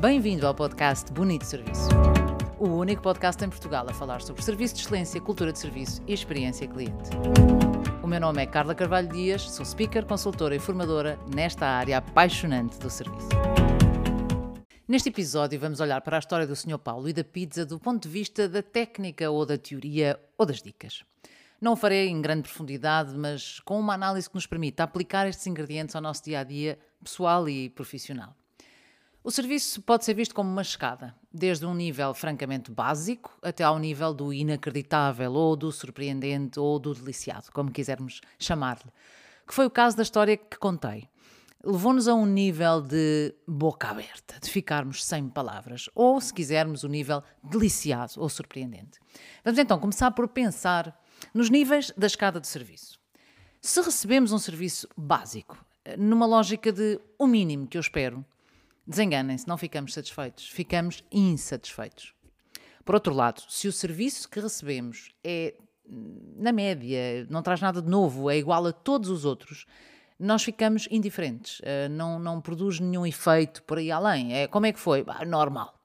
Bem-vindo ao podcast Bonito Serviço. O único podcast em Portugal a falar sobre serviço de excelência, cultura de serviço e experiência cliente. O meu nome é Carla Carvalho Dias, sou speaker, consultora e formadora nesta área apaixonante do serviço. Neste episódio vamos olhar para a história do Sr. Paulo e da pizza do ponto de vista da técnica ou da teoria ou das dicas. Não o farei em grande profundidade, mas com uma análise que nos permita aplicar estes ingredientes ao nosso dia a dia pessoal e profissional. O serviço pode ser visto como uma escada, desde um nível francamente básico até ao nível do inacreditável, ou do surpreendente, ou do deliciado, como quisermos chamar-lhe, que foi o caso da história que contei. Levou-nos a um nível de boca aberta, de ficarmos sem palavras, ou, se quisermos, o um nível deliciado ou surpreendente. Vamos então começar por pensar nos níveis da escada de serviço. Se recebemos um serviço básico, numa lógica de o mínimo que eu espero, desenganem-se, não ficamos satisfeitos, ficamos insatisfeitos. Por outro lado, se o serviço que recebemos é, na média, não traz nada de novo, é igual a todos os outros, nós ficamos indiferentes, eh, não, não produz nenhum efeito por aí além. É, como é que foi? Bah, normal.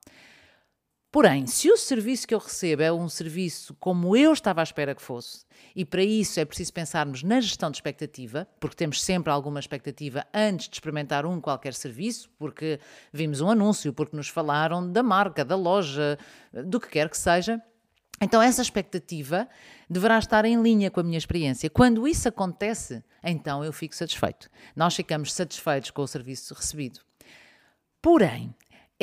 Porém, se o serviço que eu recebo é um serviço como eu estava à espera que fosse, e para isso é preciso pensarmos na gestão de expectativa, porque temos sempre alguma expectativa antes de experimentar um qualquer serviço, porque vimos um anúncio, porque nos falaram da marca, da loja, do que quer que seja. Então, essa expectativa deverá estar em linha com a minha experiência. Quando isso acontece, então eu fico satisfeito. Nós ficamos satisfeitos com o serviço recebido. Porém,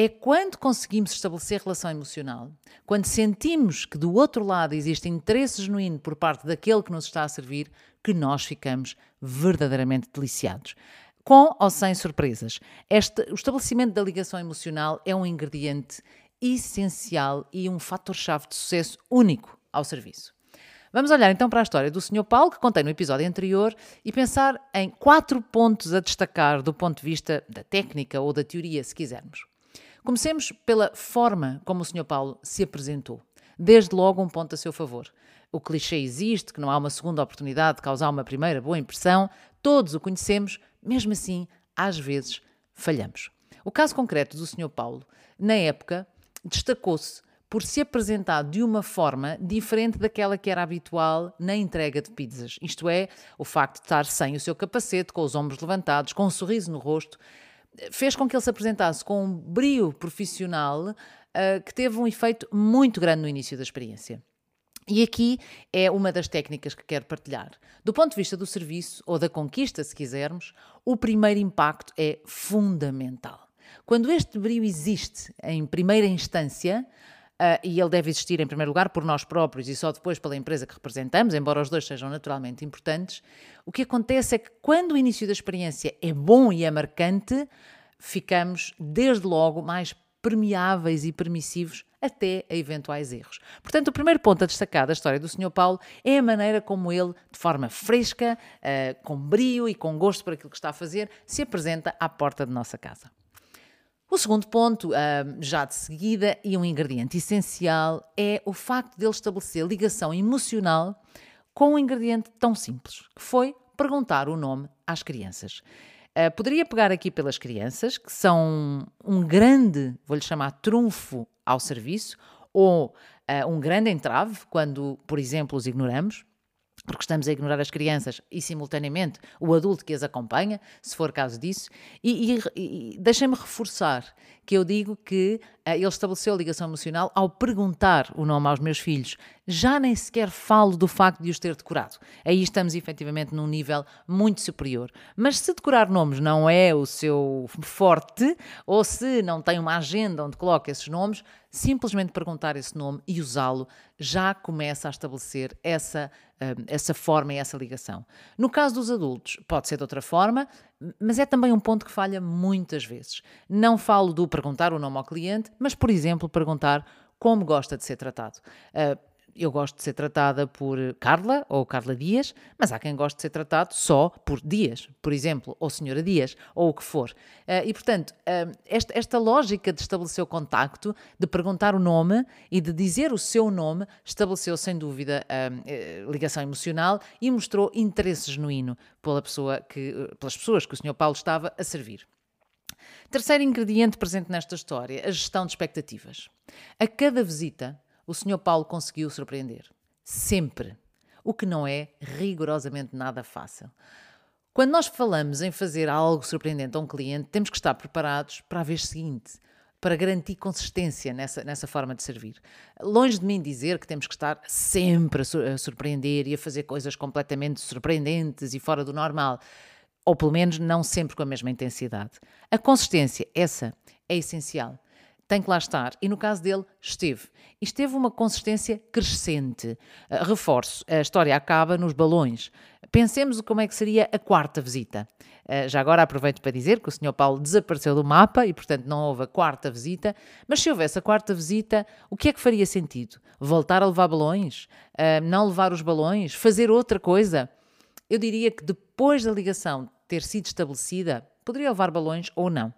é quando conseguimos estabelecer relação emocional, quando sentimos que do outro lado existe interesse genuíno por parte daquele que nos está a servir, que nós ficamos verdadeiramente deliciados. Com ou sem surpresas, este, o estabelecimento da ligação emocional é um ingrediente essencial e um fator-chave de sucesso único ao serviço. Vamos olhar então para a história do Sr. Paulo, que contei no episódio anterior, e pensar em quatro pontos a destacar do ponto de vista da técnica ou da teoria, se quisermos. Comecemos pela forma como o Sr. Paulo se apresentou. Desde logo, um ponto a seu favor. O clichê existe, que não há uma segunda oportunidade de causar uma primeira boa impressão, todos o conhecemos, mesmo assim, às vezes, falhamos. O caso concreto do Sr. Paulo, na época, destacou-se por se apresentar de uma forma diferente daquela que era habitual na entrega de pizzas. Isto é, o facto de estar sem o seu capacete, com os ombros levantados, com um sorriso no rosto, fez com que ele se apresentasse com um brio profissional uh, que teve um efeito muito grande no início da experiência. E aqui é uma das técnicas que quero partilhar. Do ponto de vista do serviço, ou da conquista, se quisermos, o primeiro impacto é fundamental. Quando este brio existe em primeira instância, Uh, e ele deve existir, em primeiro lugar, por nós próprios e só depois pela empresa que representamos, embora os dois sejam naturalmente importantes. O que acontece é que, quando o início da experiência é bom e é marcante, ficamos, desde logo, mais permeáveis e permissivos até a eventuais erros. Portanto, o primeiro ponto a destacar da história do Sr. Paulo é a maneira como ele, de forma fresca, uh, com brio e com gosto por aquilo que está a fazer, se apresenta à porta de nossa casa. O segundo ponto, já de seguida, e um ingrediente essencial, é o facto de ele estabelecer ligação emocional com um ingrediente tão simples, que foi perguntar o nome às crianças. Uh, poderia pegar aqui pelas crianças, que são um grande, vou-lhe chamar, trunfo ao serviço, ou uh, um grande entrave quando, por exemplo, os ignoramos porque estamos a ignorar as crianças e, simultaneamente, o adulto que as acompanha, se for caso disso. E, e, e deixem-me reforçar que eu digo que uh, ele estabeleceu ligação emocional ao perguntar o nome aos meus filhos. Já nem sequer falo do facto de os ter decorado. Aí estamos efetivamente num nível muito superior. Mas se decorar nomes não é o seu forte, ou se não tem uma agenda onde coloca esses nomes, simplesmente perguntar esse nome e usá-lo já começa a estabelecer essa, hum, essa forma e essa ligação. No caso dos adultos, pode ser de outra forma, mas é também um ponto que falha muitas vezes. Não falo do perguntar o nome ao cliente, mas, por exemplo, perguntar como gosta de ser tratado. Uh, eu gosto de ser tratada por Carla ou Carla Dias, mas há quem goste de ser tratado só por Dias, por exemplo, ou Senhora Dias, ou o que for. Uh, e, portanto, uh, esta, lógica de estabelecer o contacto, de perguntar o nome e de dizer o seu nome, estabeleceu, sem dúvida, uh, ligação emocional e mostrou interesse genuíno pela pessoa que, pelas pessoas que o Sr. Paulo estava a servir. Terceiro ingrediente presente nesta história, a gestão de expectativas. A cada visita, o Sr. Paulo conseguiu surpreender. Sempre. O que não é rigorosamente nada fácil. Quando nós falamos em fazer algo surpreendente a um cliente, temos que estar preparados para a vez seguinte, para garantir consistência nessa, nessa forma de servir. Longe de mim dizer que temos que estar sempre a, surpreender e a fazer coisas completamente surpreendentes e fora do normal, ou pelo menos não sempre com a mesma intensidade. A consistência, essa, é essencial tem que lá estar. E no caso dele, esteve. E esteve uma consistência crescente. Uh, reforço, a história acaba nos balões. Pensemos como é que seria a quarta visita. Uh, já agora aproveito para dizer que o Sr. Paulo desapareceu do mapa e, portanto, não houve a quarta visita. Mas se houvesse a quarta visita, o que é que faria sentido? Voltar a levar balões? Uh, não levar os balões? Fazer outra coisa? Eu diria que depois da ligação ter sido estabelecida, poderia levar balões ou não.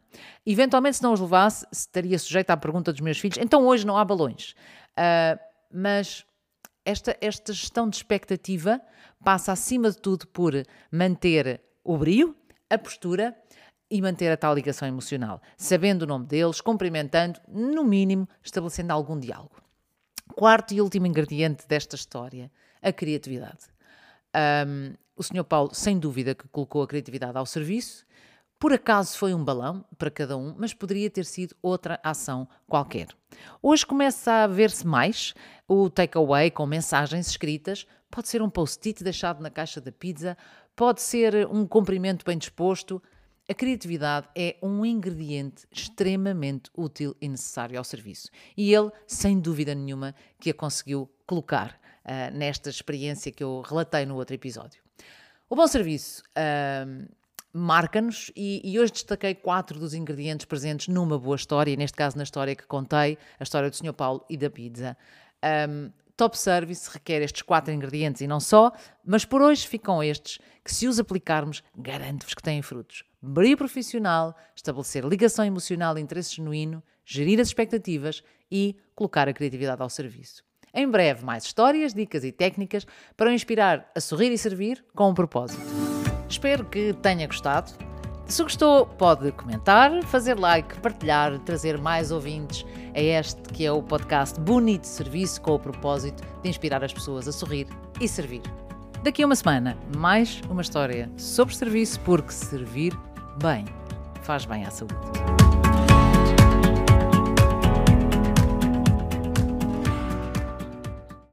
Eventualmente, se não os levasse, estaria sujeita à pergunta dos meus filhos: então hoje não há balões. Uh, mas esta, esta gestão de expectativa passa, acima de tudo, por manter o brio, a postura e manter a tal ligação emocional, sabendo o nome deles, cumprimentando, no mínimo, estabelecendo algum diálogo. Quarto e último ingrediente desta história, a criatividade. Um, o Sr. Paulo, sem dúvida, que colocou a criatividade ao serviço por acaso foi um balão para cada um, mas poderia ter sido outra ação qualquer. Hoje começa a ver-se mais o takeaway com mensagens escritas. Pode ser um post-it deixado na caixa da pizza, pode ser um cumprimento bem disposto. A criatividade é um ingrediente extremamente útil e necessário ao serviço. E ele, sem dúvida nenhuma, que a conseguiu colocar uh, nesta experiência que eu relatei no outro episódio. O bom serviço. Uh, marca-nos e, e, hoje destaquei quatro dos ingredientes presentes numa boa história, neste caso na história que contei, a história do Sr. Paulo e da pizza. Um, top Service requer estes quatro ingredientes e não só, mas por hoje ficam estes que, se os aplicarmos, garanto-vos que têm frutos. Brilho profissional, estabelecer ligação emocional e interesse genuíno, gerir as expectativas e colocar a criatividade ao serviço. Em breve, mais histórias, dicas e técnicas para inspirar a sorrir e servir com um propósito. Espero que tenha gostado. Se gostou, pode comentar, fazer like, partilhar, trazer mais ouvintes a este que é o podcast Bonito Serviço com o propósito de inspirar as pessoas a sorrir e servir. Daqui a uma semana, mais uma história sobre serviço, porque servir bem faz bem à saúde.